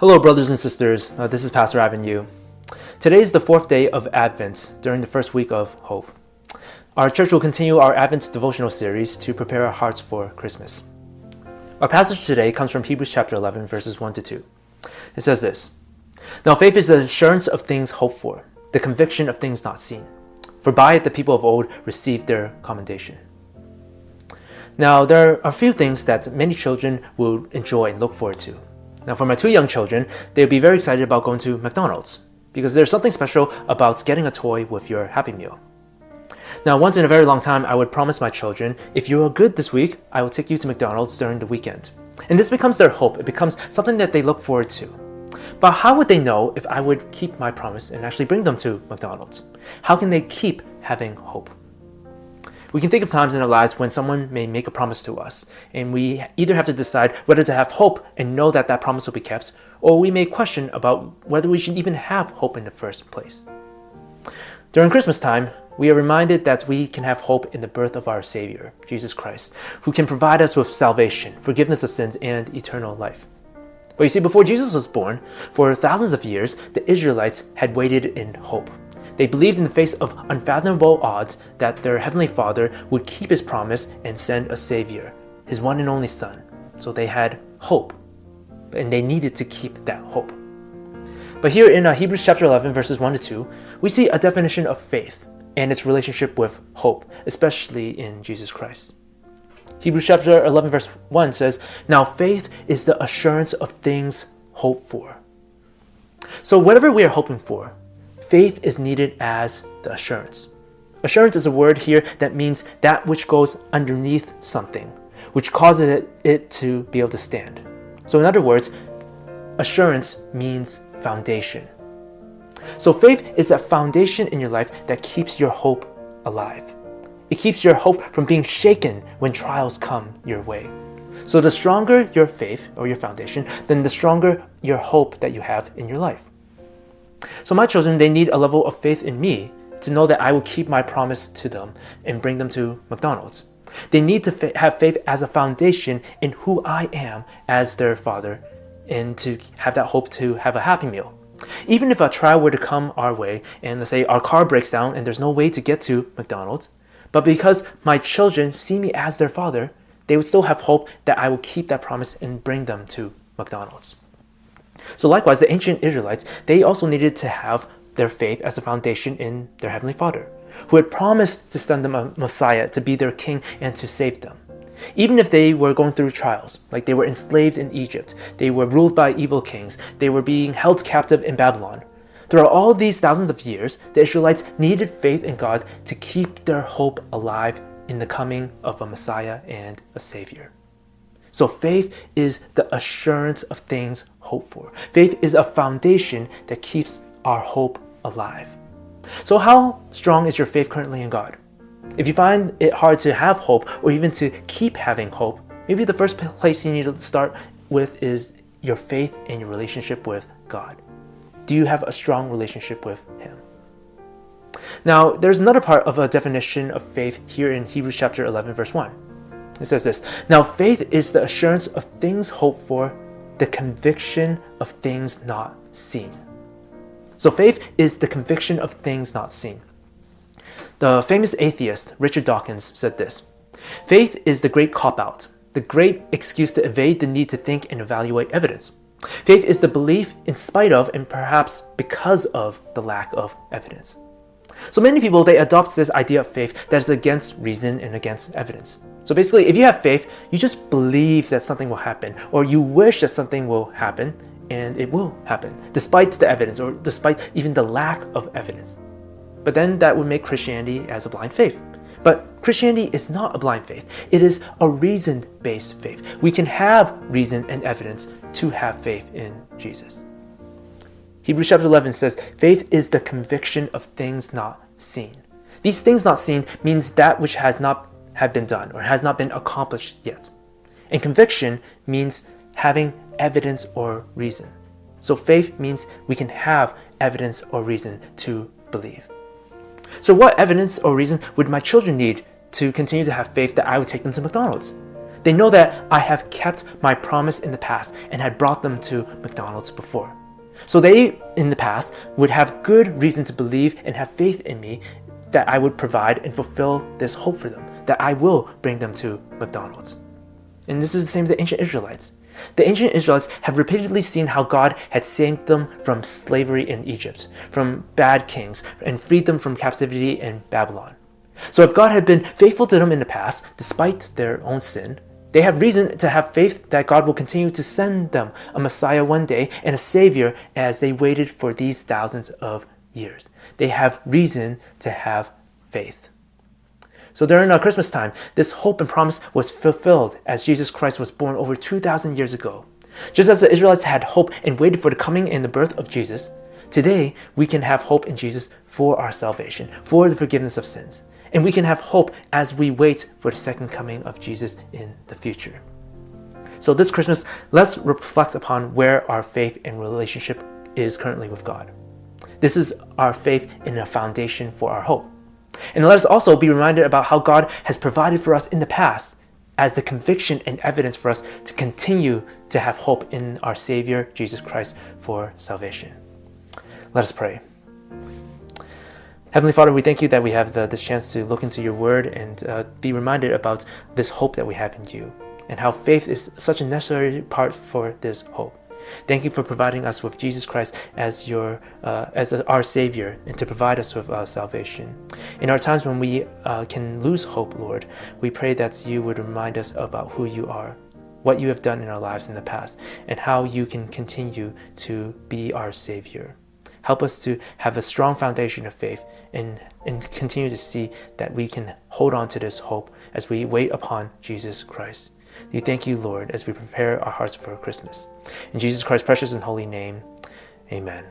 Hello, brothers and sisters. Uh, this is Pastor Ivan Yu. Today is the fourth day of Advent during the first week of Hope. Our church will continue our Advent devotional series to prepare our hearts for Christmas. Our passage today comes from Hebrews chapter 11, verses 1 to 2. It says this Now faith is the assurance of things hoped for, the conviction of things not seen. For by it the people of old received their commendation. Now, there are a few things that many children will enjoy and look forward to. Now, for my two young children, they'd be very excited about going to McDonald's because there's something special about getting a toy with your Happy Meal. Now, once in a very long time, I would promise my children, if you are good this week, I will take you to McDonald's during the weekend. And this becomes their hope, it becomes something that they look forward to. But how would they know if I would keep my promise and actually bring them to McDonald's? How can they keep having hope? We can think of times in our lives when someone may make a promise to us, and we either have to decide whether to have hope and know that that promise will be kept, or we may question about whether we should even have hope in the first place. During Christmas time, we are reminded that we can have hope in the birth of our Savior, Jesus Christ, who can provide us with salvation, forgiveness of sins, and eternal life. But you see, before Jesus was born, for thousands of years, the Israelites had waited in hope. They believed in the face of unfathomable odds that their Heavenly Father would keep His promise and send a Savior, His one and only Son. So they had hope, and they needed to keep that hope. But here in uh, Hebrews chapter 11, verses 1 to 2, we see a definition of faith and its relationship with hope, especially in Jesus Christ. Hebrews chapter 11, verse 1 says, Now faith is the assurance of things hoped for. So, whatever we are hoping for, faith is needed as the assurance. Assurance is a word here that means that which goes underneath something, which causes it, to be able to stand. So, in other words, assurance means foundation. So, faith is that foundation in your life that keeps your hope alive. It keeps your hope from being shaken when trials come your way. So, the stronger your faith or your foundation, then the stronger your hope that you have in your life. So my children, they need a level of faith in me to know that I will keep my promise to them and bring them to McDonald's. They need to have faith as a foundation in who I am as their father and to have that hope to have a happy meal. Even if a trial were to come our way and let's say our car breaks down and there's no way to get to McDonald's, but because my children see me as their father, they would still have hope that I will keep that promise and bring them to McDonald's. So likewise, the ancient Israelites, they also needed to have their faith as a foundation in their Heavenly Father, who had promised to send them a Messiah to be their king and to save them. Even if they were going through trials, like they were enslaved in Egypt, they were ruled by evil kings, they were being held captive in Babylon. Throughout all these thousands of years, the Israelites needed faith in God to keep their hope alive in the coming of a Messiah and a Savior. So faith is the assurance of things hoped for. Faith is a foundation that keeps our hope alive. So, how strong is your faith currently in God? If you find it hard to have hope or even to keep having hope, maybe the first place you need to start with is your faith and your relationship with God. Do you have a strong relationship with Him? Now, there's another part of a definition of faith here in Hebrews chapter 11, verse 1. It says this Now faith is the assurance of things hoped for, the conviction of things not seen. So faith is the conviction of things not seen. The famous atheist Richard Dawkins said this Faith is the great cop out, the great excuse to evade the need to think and evaluate evidence. Faith is the belief in spite of and perhaps because of the lack of evidence. So many people they adopt this idea of faith that is against reason and against evidence. So basically, if you have faith, you just believe that something will happen, or you wish that something will happen, and it will happen, despite the evidence, or despite even the lack of evidence. But then that would make Christianity as a blind faith. But Christianity is not a blind faith, it is a reason based faith. We can have reason and evidence to have faith in Jesus. Hebrews chapter 11 says, Faith is the conviction of things not seen. These things not seen means that which has not have been done or has not been accomplished yet. And conviction means having evidence or reason. So faith means we can have evidence or reason to believe. So, what evidence or reason would my children need to continue to have faith that I would take them to McDonald's? They know that I have kept my promise in the past and had brought them to McDonald's before. So they, in the past, would have good reason to believe and have faith in me that I would provide and fulfill this hope for them, that I will bring them to McDonald's. And this is the same with the ancient Israelites. The ancient Israelites have repeatedly seen how God had saved them from slavery in Egypt, from bad kings, and freed them from captivity in Babylon. So if God had been faithful to them in the past, despite their own sin, they have reason to have faith that God will continue to send them a Messiah one day and a Savior as they waited for these thousands of years. They have reason to have faith. So during our Christmas time, this hope and promise was fulfilled as Jesus Christ was born over 2,000 years ago. Just as the Israelites had hope and waited for the coming and the birth of Jesus, today we can have hope in Jesus for our salvation, for the forgiveness of sins. And we can have hope as we wait for the second coming of Jesus in the future. So this Christmas, let's reflect upon where our faith and relationship is currently with God. This is our faith in a foundation for our hope. And let us also be reminded about how God has provided for us in the past as the conviction and evidence for us to continue to have hope in our Savior, Jesus Christ, for salvation. Let us pray. Heavenly Father, we thank you that we have the, this chance to look into your word and uh, be reminded about this hope that we have in you and how faith is such a necessary part for this hope. Thank you for providing us with Jesus Christ as your uh, as our Savior and to provide us with uh, salvation. In our times when we uh, can lose hope, Lord, we pray that you would remind us about who you are, what you have done in our lives in the past, and how you can continue to be our Savior. Help us to have a strong foundation of faith and, and continue to see that we can hold on to this hope as we wait upon Jesus Christ. We thank you, Lord, as we prepare our hearts for Christmas. In Jesus Christ's precious and holy name, amen.